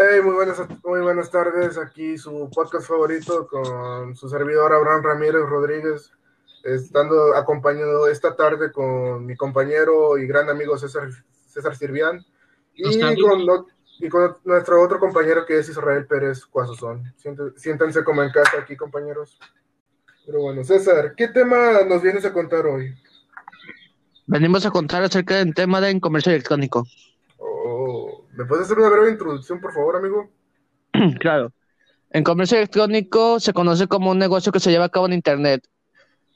Hey, muy buenas, muy buenas tardes. Aquí su podcast favorito con su servidor Abraham Ramírez Rodríguez, estando acompañado esta tarde con mi compañero y gran amigo César, César Sirvián y con, y con, nuestro otro compañero que es Israel Pérez Cuazozón. Siéntense como en casa aquí, compañeros. Pero bueno, César, ¿qué tema nos vienes a contar hoy? Venimos a contar acerca del tema de comercio electrónico. ¿Me puedes hacer una breve introducción, por favor, amigo? claro. En comercio electrónico se conoce como un negocio que se lleva a cabo en Internet.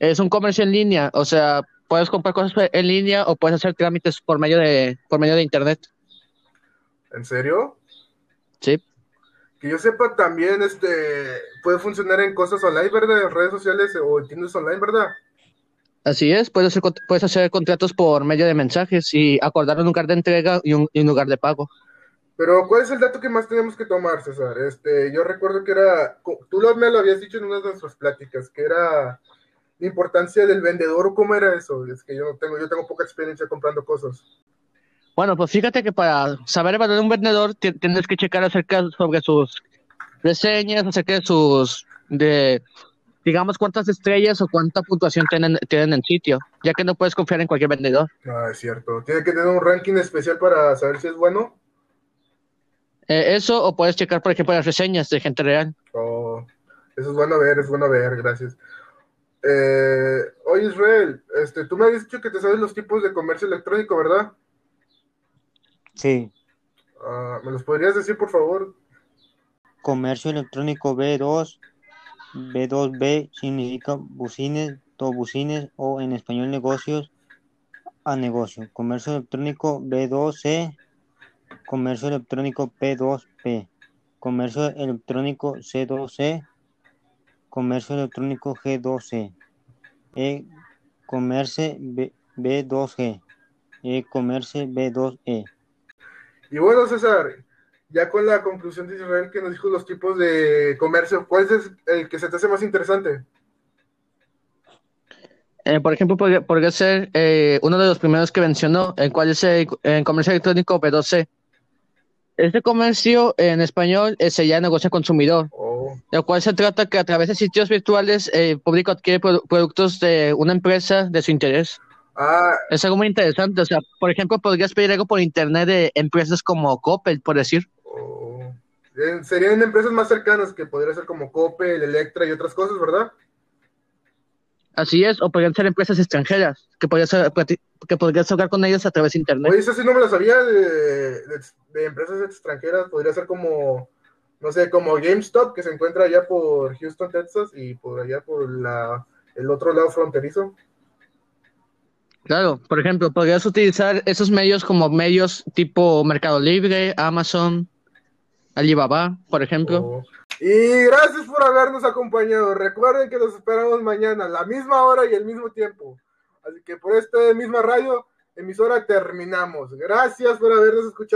Es un comercio en línea, o sea, puedes comprar cosas en línea o puedes hacer trámites por medio de, por medio de Internet. ¿En serio? Sí. Que yo sepa también, este, puede funcionar en cosas online, ¿verdad? En redes sociales o en tiendas online, ¿verdad? Así es, puedes hacer, puedes hacer contratos por medio de mensajes y acordar un lugar de entrega y un, y un lugar de pago. Pero, ¿cuál es el dato que más tenemos que tomar, César? Este, yo recuerdo que era, tú me lo habías dicho en una de nuestras pláticas, que era la importancia del vendedor, o cómo era eso. Es que yo no tengo, yo tengo poca experiencia comprando cosas. Bueno, pues fíjate que para saber evaluar un vendedor tienes que checar acerca sobre sus reseñas, acerca de sus, de, digamos, cuántas estrellas o cuánta puntuación tienen, tienen en sitio, ya que no puedes confiar en cualquier vendedor. Ah, es cierto. Tiene que tener un ranking especial para saber si es bueno. Eh, eso, o puedes checar, por ejemplo, las reseñas de gente real. Oh, eso es bueno ver, es bueno ver, gracias. Eh, oye, Israel, este, tú me has dicho que te sabes los tipos de comercio electrónico, ¿verdad? Sí. Ah, ¿Me los podrías decir, por favor? Comercio electrónico B2, B2B significa bucines, bucines o en español negocios a negocio. Comercio electrónico B2C Comercio electrónico P2P, Comercio electrónico C2C, Comercio electrónico G2C, E-Commerce B2G, E-Commerce B2E. Y bueno, César, ya con la conclusión de Israel que nos dijo los tipos de comercio, ¿cuál es el que se te hace más interesante? Eh, por ejemplo, podría, ser eh, uno de los primeros que mencionó, el cual es el, comercio electrónico B2C. Este comercio en español eh, se llama negocio consumidor, oh. lo cual se trata que a través de sitios virtuales el público adquiere productos de una empresa de su interés. Ah. Es algo muy interesante. O sea, por ejemplo, podrías pedir algo por internet de empresas como Coppel, por decir. Oh. Serían empresas más cercanas que podría ser como Coppel, Electra y otras cosas, ¿verdad? Así es, o podrían ser empresas extranjeras, que podrías, que podrías hablar con ellas a través de internet. Oye, eso sí no me lo sabía de, empresas extranjeras, podría ser como, no sé, como GameStop, que se encuentra allá por Houston, Texas, y por allá por la, el otro lado fronterizo. Claro, por ejemplo, podrías utilizar esos medios como medios tipo Mercado Libre, Amazon, Alibaba, por ejemplo. Oh. Y gracias por habernos acompañado. Recuerden que nos esperamos mañana la misma hora y el mismo tiempo. Así que por esta misma radio, emisora, terminamos. Gracias por habernos escuchado.